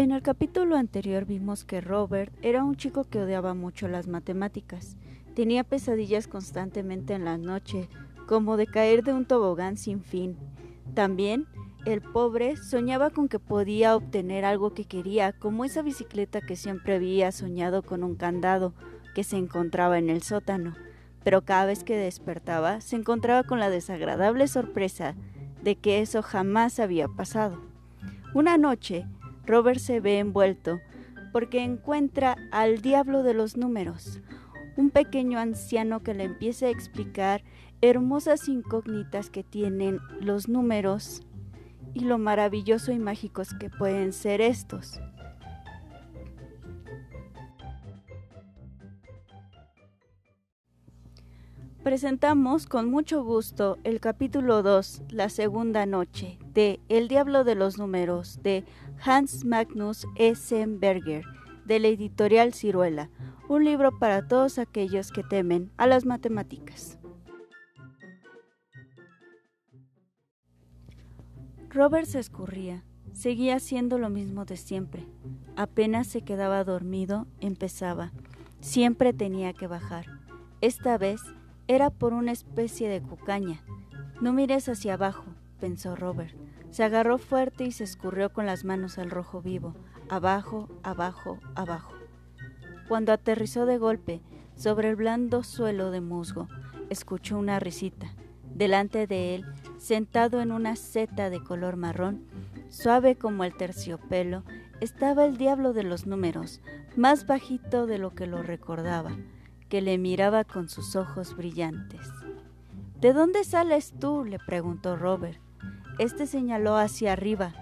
En el capítulo anterior vimos que Robert era un chico que odiaba mucho las matemáticas. Tenía pesadillas constantemente en la noche, como de caer de un tobogán sin fin. También el pobre soñaba con que podía obtener algo que quería, como esa bicicleta que siempre había soñado con un candado que se encontraba en el sótano. Pero cada vez que despertaba se encontraba con la desagradable sorpresa de que eso jamás había pasado. Una noche, Robert se ve envuelto porque encuentra al diablo de los números, un pequeño anciano que le empieza a explicar hermosas incógnitas que tienen los números y lo maravilloso y mágicos que pueden ser estos. Presentamos con mucho gusto el capítulo 2, La segunda noche, de El diablo de los números, de Hans Magnus Essenberger, de la editorial Ciruela, un libro para todos aquellos que temen a las matemáticas. Robert se escurría, seguía haciendo lo mismo de siempre. Apenas se quedaba dormido, empezaba. Siempre tenía que bajar. Esta vez era por una especie de cucaña. No mires hacia abajo, pensó Robert. Se agarró fuerte y se escurrió con las manos al rojo vivo, abajo, abajo, abajo. Cuando aterrizó de golpe sobre el blando suelo de musgo, escuchó una risita. Delante de él, sentado en una seta de color marrón, suave como el terciopelo, estaba el diablo de los números, más bajito de lo que lo recordaba, que le miraba con sus ojos brillantes. ¿De dónde sales tú? le preguntó Robert. Este señaló hacia arriba.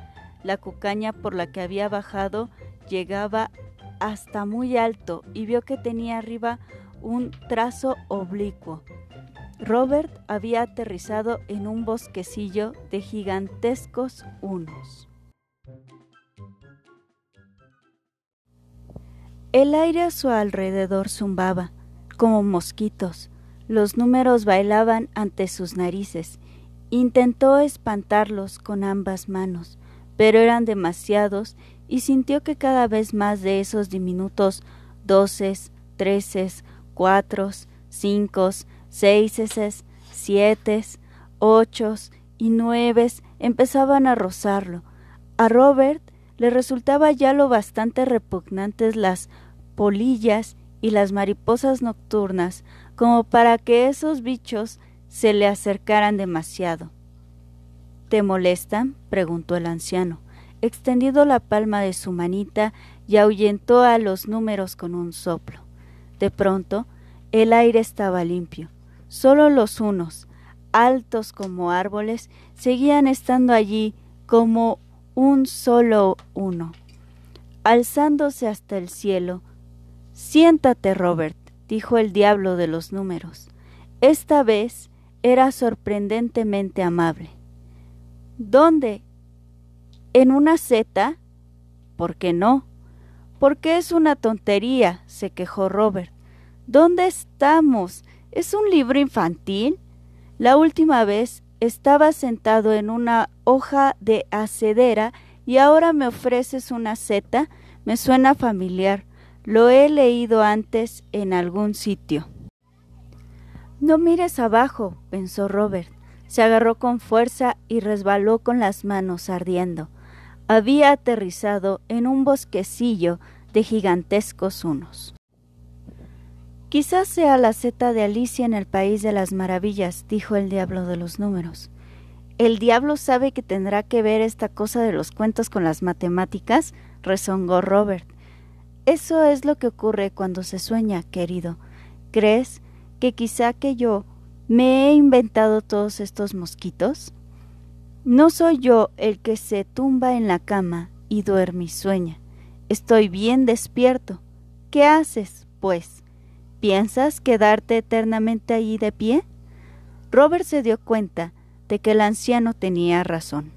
La cucaña por la que había bajado llegaba hasta muy alto y vio que tenía arriba un trazo oblicuo. Robert había aterrizado en un bosquecillo de gigantescos unos. El aire a su alrededor zumbaba, como mosquitos. Los números bailaban ante sus narices. Intentó espantarlos con ambas manos, pero eran demasiados y sintió que cada vez más de esos diminutos doces, treces, cuatros, cinco, seises, siete, ocho y nueve empezaban a rozarlo. A Robert le resultaba ya lo bastante repugnantes las polillas y las mariposas nocturnas como para que esos bichos se le acercaran demasiado. ¿Te molestan? preguntó el anciano extendido la palma de su manita y ahuyentó a los números con un soplo. De pronto, el aire estaba limpio. Solo los unos, altos como árboles, seguían estando allí como un solo uno, alzándose hasta el cielo. Siéntate, Robert, dijo el diablo de los números. Esta vez era sorprendentemente amable. ¿Dónde? en una seta? ¿Por qué no? Porque es una tontería, se quejó Robert. ¿Dónde estamos? ¿Es un libro infantil? La última vez estaba sentado en una hoja de acedera y ahora me ofreces una seta. Me suena familiar. Lo he leído antes en algún sitio. No mires abajo, pensó Robert. Se agarró con fuerza y resbaló con las manos ardiendo había aterrizado en un bosquecillo de gigantescos unos. Quizás sea la seta de Alicia en el País de las Maravillas, dijo el diablo de los números. ¿El diablo sabe que tendrá que ver esta cosa de los cuentos con las matemáticas? rezongó Robert. Eso es lo que ocurre cuando se sueña, querido. ¿Crees que quizá que yo me he inventado todos estos mosquitos? No soy yo el que se tumba en la cama y duerme y sueña. Estoy bien despierto. ¿Qué haces, pues? ¿Piensas quedarte eternamente allí de pie? Robert se dio cuenta de que el anciano tenía razón.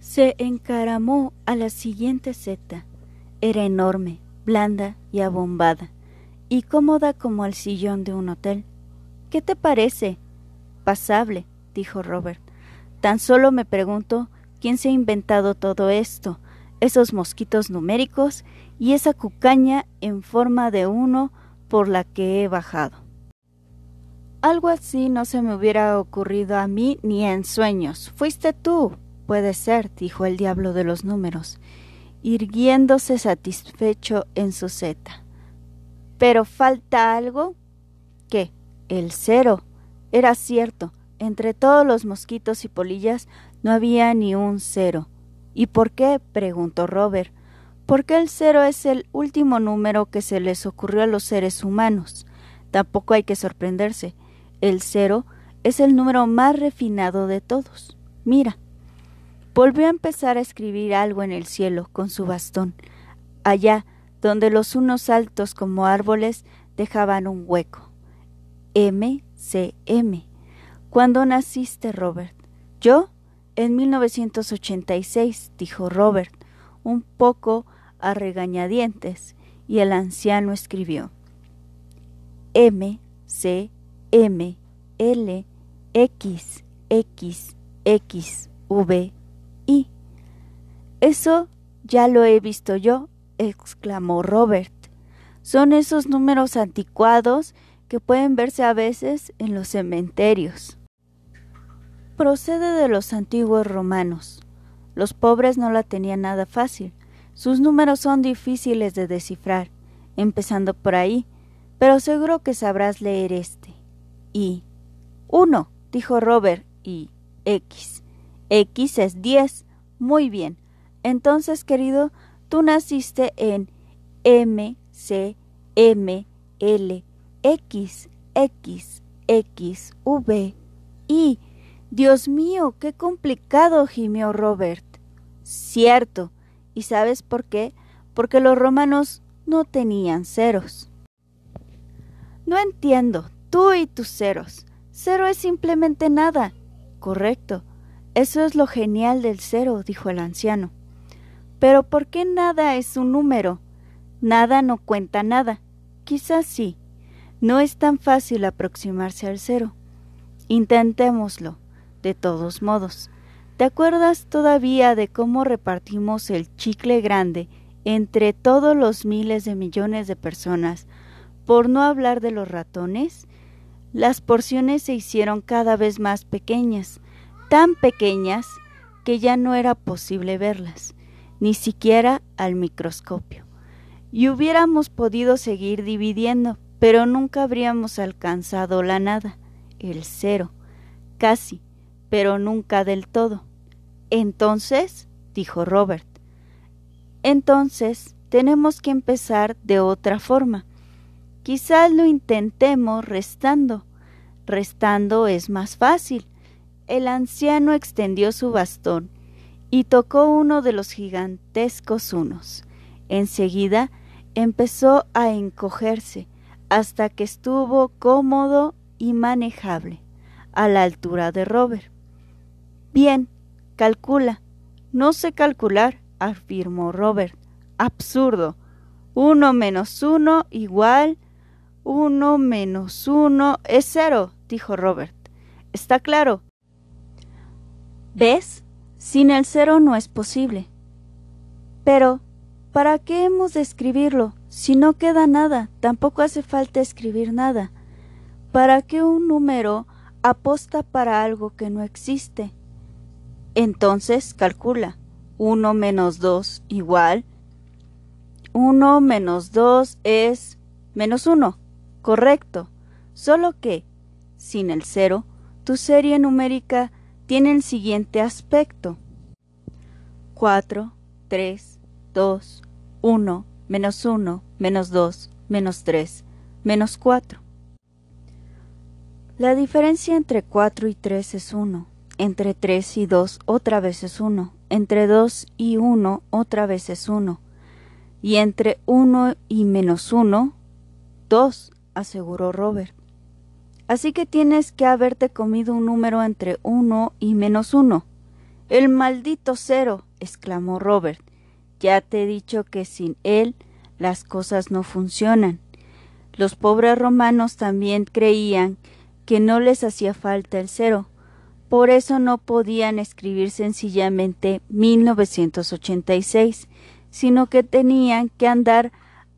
Se encaramó a la siguiente seta. Era enorme, blanda y abombada, y cómoda como el sillón de un hotel. ¿Qué te parece? Pasable, dijo Robert. Tan solo me pregunto quién se ha inventado todo esto. esos mosquitos numéricos y esa cucaña en forma de uno por la que he bajado. Algo así no se me hubiera ocurrido a mí ni en sueños. Fuiste tú. Puede ser, dijo el diablo de los números, irguiéndose satisfecho en su seta. Pero falta algo. ¿Qué? El cero. Era cierto. Entre todos los mosquitos y polillas no había ni un cero. ¿Y por qué? preguntó Robert. Porque el cero es el último número que se les ocurrió a los seres humanos. Tampoco hay que sorprenderse. El cero es el número más refinado de todos. Mira. Volvió a empezar a escribir algo en el cielo con su bastón, allá donde los unos altos como árboles dejaban un hueco. M, C, M. ¿Cuándo naciste, Robert? Yo, en 1986, dijo Robert, un poco a regañadientes, y el anciano escribió M, C, M, L, X, X, X, V, I. Eso ya lo he visto yo, exclamó Robert. Son esos números anticuados que pueden verse a veces en los cementerios. Procede de los antiguos romanos. Los pobres no la tenían nada fácil. Sus números son difíciles de descifrar, empezando por ahí, pero seguro que sabrás leer este. Y. Uno, dijo Robert, y X. X es diez. Muy bien. Entonces, querido, tú naciste en M, C, M, L, X, X, X, V, I. Dios mío, qué complicado, gimió Robert. Cierto. ¿Y sabes por qué? Porque los romanos no tenían ceros. No entiendo, tú y tus ceros. Cero es simplemente nada. Correcto. Eso es lo genial del cero, dijo el anciano. Pero ¿por qué nada es un número? Nada no cuenta nada. Quizás sí. No es tan fácil aproximarse al cero. Intentémoslo, de todos modos. ¿Te acuerdas todavía de cómo repartimos el chicle grande entre todos los miles de millones de personas, por no hablar de los ratones? Las porciones se hicieron cada vez más pequeñas, tan pequeñas que ya no era posible verlas, ni siquiera al microscopio. Y hubiéramos podido seguir dividiendo, pero nunca habríamos alcanzado la nada, el cero, casi, pero nunca del todo. Entonces, dijo Robert, entonces tenemos que empezar de otra forma. Quizás lo intentemos restando. Restando es más fácil el anciano extendió su bastón y tocó uno de los gigantescos unos. Enseguida empezó a encogerse hasta que estuvo cómodo y manejable, a la altura de Robert. Bien, calcula. No sé calcular, afirmó Robert. Absurdo. Uno menos uno igual. Uno menos uno es cero, dijo Robert. ¿Está claro? ¿Ves? Sin el cero no es posible. Pero, ¿para qué hemos de escribirlo? Si no queda nada, tampoco hace falta escribir nada. ¿Para qué un número aposta para algo que no existe? Entonces calcula. 1 menos 2 igual. 1 menos 2 es menos 1. Correcto. Solo que, sin el cero, tu serie numérica tiene el siguiente aspecto. 4, 3, 2, 1, menos 1, menos 2, menos 3, menos 4. La diferencia entre 4 y 3 es 1, entre 3 y 2 otra vez es 1, entre 2 y 1 otra vez es 1, y entre 1 y menos 1, 2, aseguró Robert. Así que tienes que haberte comido un número entre uno y menos uno. El maldito cero, exclamó Robert. Ya te he dicho que sin él las cosas no funcionan. Los pobres romanos también creían que no les hacía falta el cero, Por eso no podían escribir sencillamente 1986, sino que tenían que andar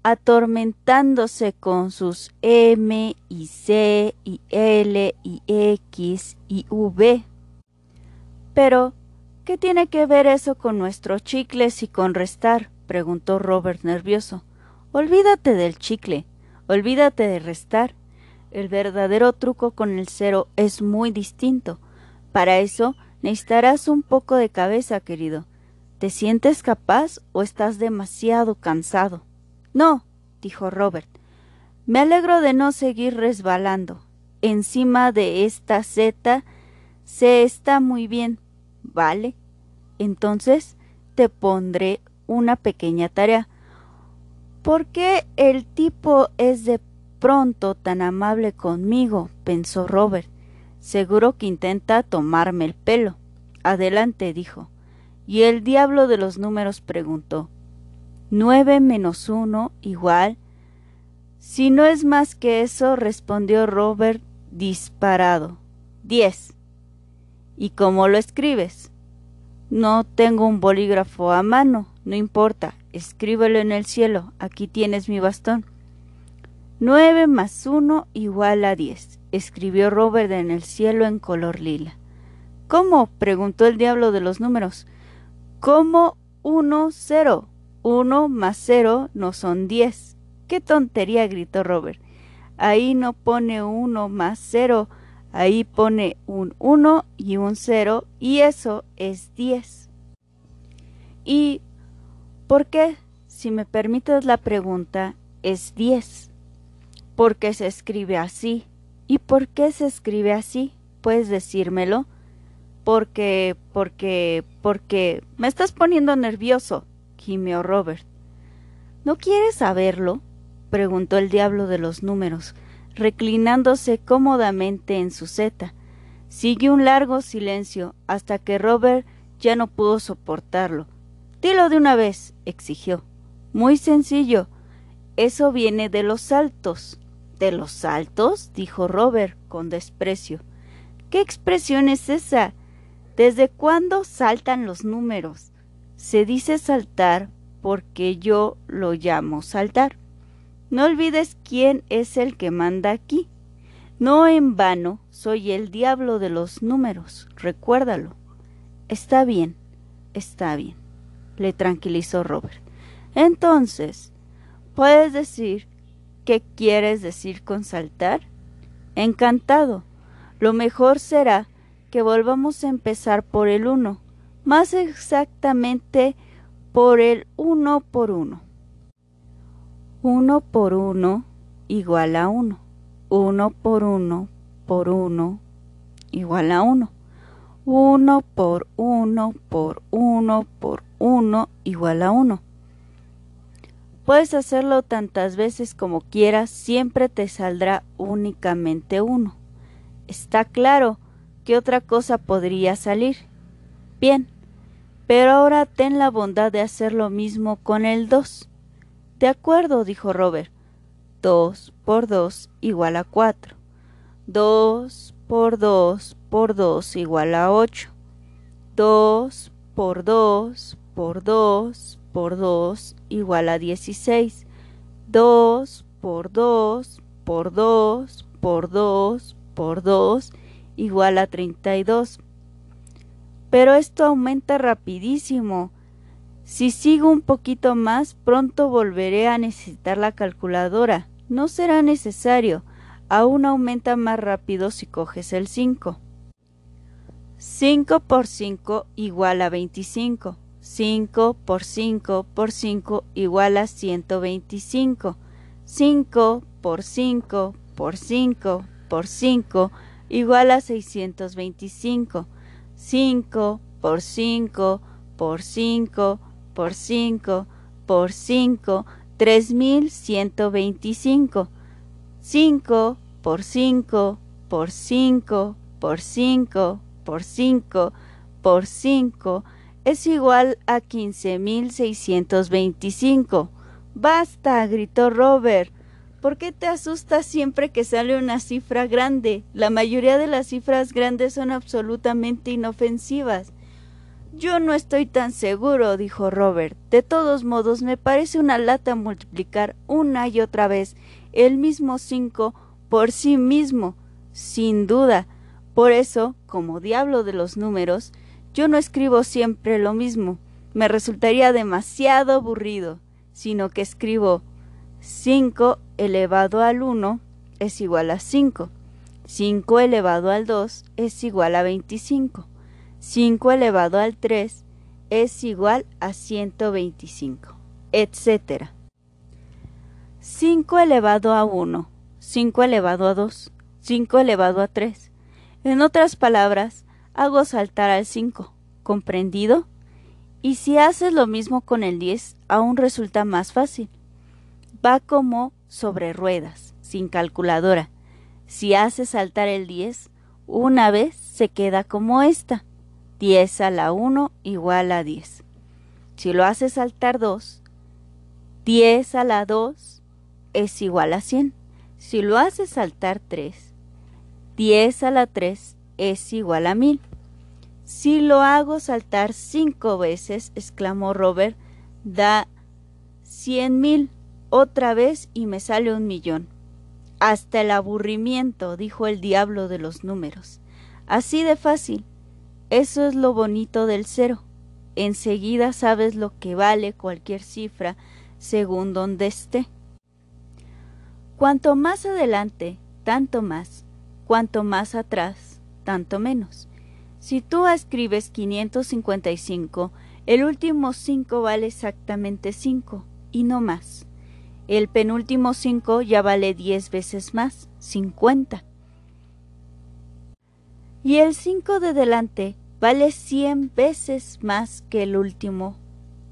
atormentándose con sus M y C y L y X y V. Pero, ¿qué tiene que ver eso con nuestros chicles y con restar? preguntó Robert nervioso. Olvídate del chicle, olvídate de restar. El verdadero truco con el cero es muy distinto. Para eso necesitarás un poco de cabeza, querido. ¿Te sientes capaz o estás demasiado cansado? No, dijo Robert. Me alegro de no seguir resbalando. Encima de esta Z se está muy bien. ¿Vale? Entonces te pondré una pequeña tarea. ¿Por qué el tipo es de pronto tan amable conmigo? pensó Robert. Seguro que intenta tomarme el pelo. Adelante, dijo. Y el diablo de los números preguntó. Nueve menos uno igual. Si no es más que eso, respondió Robert disparado. Diez. ¿Y cómo lo escribes? No tengo un bolígrafo a mano. No importa. Escríbelo en el cielo. Aquí tienes mi bastón. Nueve más uno igual a diez, escribió Robert en el cielo en color lila. ¿Cómo? preguntó el diablo de los números. ¿Cómo uno cero? Uno más cero no son diez. ¡Qué tontería! gritó Robert. Ahí no pone uno más cero, ahí pone un uno y un cero, y eso es diez. ¿Y por qué, si me permites la pregunta, es diez? Porque se escribe así. ¿Y por qué se escribe así? ¿Puedes decírmelo? Porque, porque, porque me estás poniendo nervioso gimió Robert. ¿No quieres saberlo? preguntó el diablo de los números, reclinándose cómodamente en su seta. Siguió un largo silencio hasta que Robert ya no pudo soportarlo. Dilo de una vez, exigió. Muy sencillo. Eso viene de los saltos. ¿De los saltos? dijo Robert con desprecio. ¿Qué expresión es esa? ¿Desde cuándo saltan los números? Se dice saltar porque yo lo llamo saltar. No olvides quién es el que manda aquí. No en vano soy el diablo de los números, recuérdalo. Está bien, está bien, le tranquilizó Robert. Entonces, ¿puedes decir qué quieres decir con saltar? Encantado. Lo mejor será que volvamos a empezar por el uno más exactamente por el 1 por 1. 1 por 1 igual a 1. 1 por 1 por 1 igual a 1. 1 por 1 por 1 por 1 igual a 1. Puedes hacerlo tantas veces como quieras, siempre te saldrá únicamente 1. Está claro que otra cosa podría salir. Bien, pero ahora ten la bondad de hacer lo mismo con el 2. De acuerdo, dijo Robert. 2 por 2 igual a 4. 2 por 2 por 2 igual a 8. 2 por 2 por 2 por 2 igual a 16. 2 por 2 por 2 por 2 por 2 igual a 32. Pero esto aumenta rapidísimo. Si sigo un poquito más, pronto volveré a necesitar la calculadora. No será necesario. Aún aumenta más rápido si coges el 5. 5 por 5 igual a 25. 5 por 5 por 5 igual a 125. 5 por 5 por 5 por 5 igual a 625. 5 por 5 por 5 por 5 por 5, 3125. 5 por 5 por 5 por 5 por 5 por 5 es igual a 15625. Basta, gritó Robert. ¿Por qué te asustas siempre que sale una cifra grande? La mayoría de las cifras grandes son absolutamente inofensivas. Yo no estoy tan seguro, dijo Robert. De todos modos, me parece una lata multiplicar una y otra vez el mismo cinco por sí mismo, sin duda. Por eso, como diablo de los números, yo no escribo siempre lo mismo. Me resultaría demasiado aburrido, sino que escribo 5 elevado al 1 es igual a 5. 5 elevado al 2 es igual a 25. 5 elevado al 3 es igual a 125, etc. 5 elevado a 1, 5 elevado a 2, 5 elevado a 3. En otras palabras, hago saltar al 5, ¿comprendido? Y si haces lo mismo con el 10, aún resulta más fácil. Va como sobre ruedas, sin calculadora. Si haces saltar el 10, una vez se queda como esta. 10 a la 1 igual a 10. Si lo haces saltar 2, 10 a la 2 es igual a 100. Si lo haces saltar 3, 10 a la 3 es igual a 1000. Si lo hago saltar 5 veces, exclamó Robert, da 100.000 otra vez y me sale un millón. Hasta el aburrimiento, dijo el diablo de los números. Así de fácil. Eso es lo bonito del cero. Enseguida sabes lo que vale cualquier cifra según donde esté. Cuanto más adelante, tanto más. Cuanto más atrás, tanto menos. Si tú escribes 555, el último 5 vale exactamente 5 y no más. El penúltimo 5 ya vale 10 veces más, 50 y el 5 de delante vale 100 veces más que el último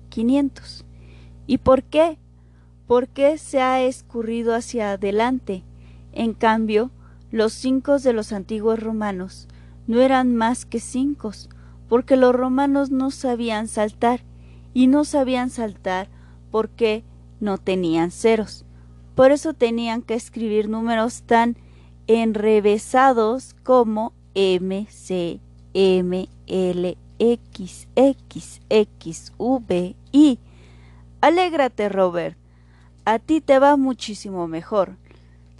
500. ¿Y por qué? Porque se ha escurrido hacia adelante. En cambio, los 5 de los antiguos romanos no eran más que 5, porque los romanos no sabían saltar, y no sabían saltar porque no tenían ceros. Por eso tenían que escribir números tan enrevesados como M, C, M, L, X, X, X, V, I. Alégrate, Robert. A ti te va muchísimo mejor.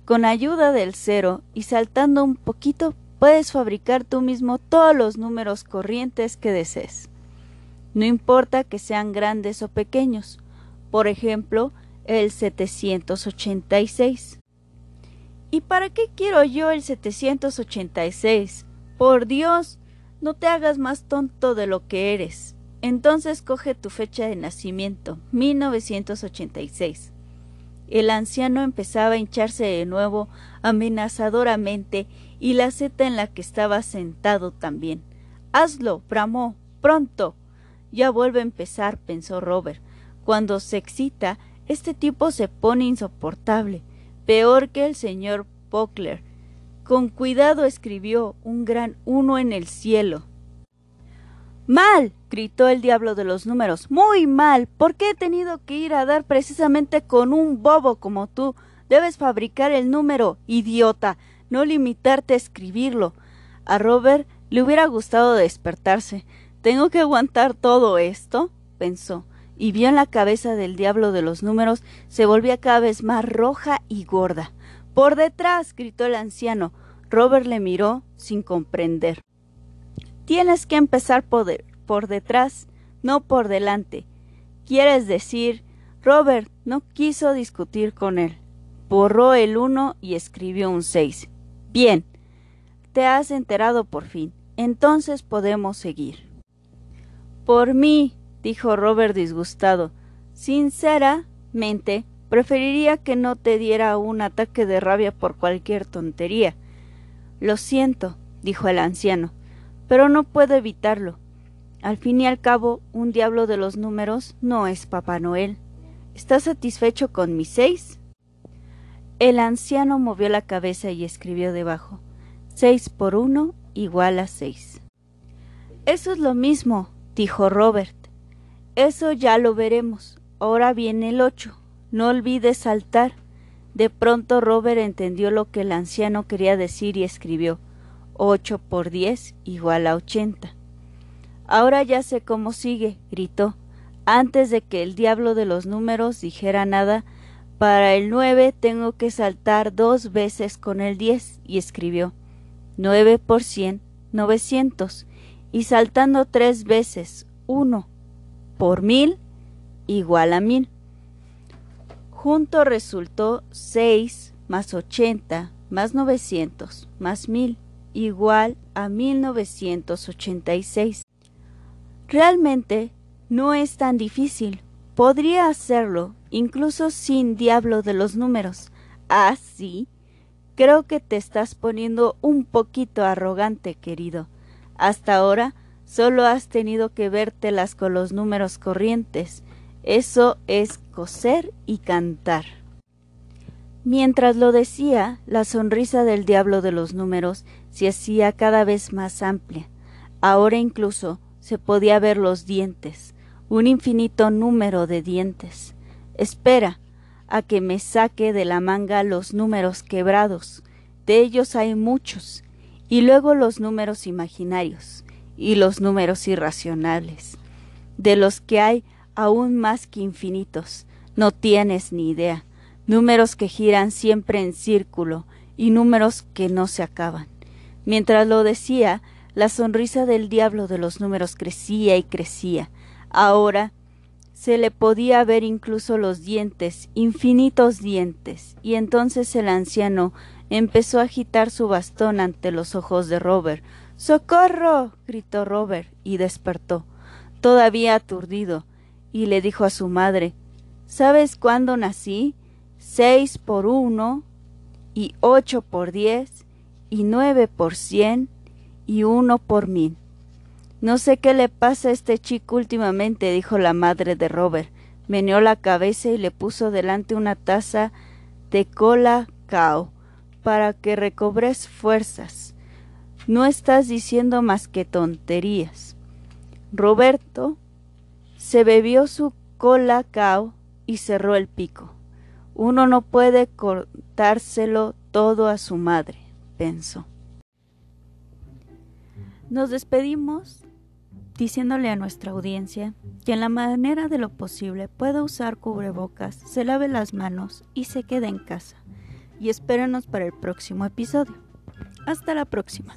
Con ayuda del cero y saltando un poquito, puedes fabricar tú mismo todos los números corrientes que desees. No importa que sean grandes o pequeños. Por ejemplo, el 786. ¿Y para qué quiero yo el 786? Por Dios, no te hagas más tonto de lo que eres. Entonces coge tu fecha de nacimiento, 1986. El anciano empezaba a hincharse de nuevo amenazadoramente y la seta en la que estaba sentado también. Hazlo, bramó, pronto. Ya vuelve a empezar, pensó Robert. Cuando se excita, este tipo se pone insoportable, peor que el señor Pockler. Con cuidado escribió un gran uno en el cielo. Mal. gritó el diablo de los números. Muy mal. ¿Por qué he tenido que ir a dar precisamente con un bobo como tú? Debes fabricar el número, idiota, no limitarte a escribirlo. A Robert le hubiera gustado despertarse. ¿Tengo que aguantar todo esto? pensó y vio en la cabeza del diablo de los números se volvía cada vez más roja y gorda. Por detrás. gritó el anciano. Robert le miró sin comprender. Tienes que empezar por, por detrás, no por delante. Quieres decir. Robert no quiso discutir con él. Borró el uno y escribió un seis. Bien. Te has enterado por fin. Entonces podemos seguir. Por mí, dijo Robert disgustado. Sinceramente, preferiría que no te diera un ataque de rabia por cualquier tontería. Lo siento, dijo el anciano, pero no puedo evitarlo. Al fin y al cabo, un diablo de los números no es Papá Noel. ¿Estás satisfecho con mis seis? El anciano movió la cabeza y escribió debajo seis por uno igual a seis. Eso es lo mismo, dijo Robert. Eso ya lo veremos. Ahora viene el ocho. No olvides saltar. De pronto Robert entendió lo que el anciano quería decir y escribió ocho por diez igual a ochenta. Ahora ya sé cómo sigue, gritó. Antes de que el diablo de los números dijera nada, para el nueve tengo que saltar dos veces con el diez, y escribió nueve por cien, novecientos, y saltando tres veces uno por mil igual a mil. Junto resultó seis más ochenta más novecientos más mil igual a 1986. Realmente no es tan difícil. Podría hacerlo incluso sin diablo de los números. Ah, sí. Creo que te estás poniendo un poquito arrogante, querido. Hasta ahora solo has tenido que vértelas con los números corrientes. Eso es coser y cantar. Mientras lo decía, la sonrisa del diablo de los números se hacía cada vez más amplia. Ahora incluso se podía ver los dientes, un infinito número de dientes. Espera a que me saque de la manga los números quebrados. De ellos hay muchos. Y luego los números imaginarios y los números irracionales, de los que hay aún más que infinitos. No tienes ni idea números que giran siempre en círculo y números que no se acaban. Mientras lo decía, la sonrisa del diablo de los números crecía y crecía. Ahora se le podía ver incluso los dientes, infinitos dientes, y entonces el anciano empezó a agitar su bastón ante los ojos de Robert. ¡Socorro! gritó Robert y despertó, todavía aturdido, y le dijo a su madre ¿Sabes cuándo nací? seis por uno y ocho por diez y nueve por cien y uno por mil. No sé qué le pasa a este chico últimamente, dijo la madre de Robert. Meneó la cabeza y le puso delante una taza de cola cao para que recobres fuerzas. No estás diciendo más que tonterías. Roberto se bebió su cola cao y cerró el pico. Uno no puede cortárselo todo a su madre, pensó. Nos despedimos diciéndole a nuestra audiencia que en la manera de lo posible pueda usar cubrebocas, se lave las manos y se quede en casa. Y espérenos para el próximo episodio. Hasta la próxima.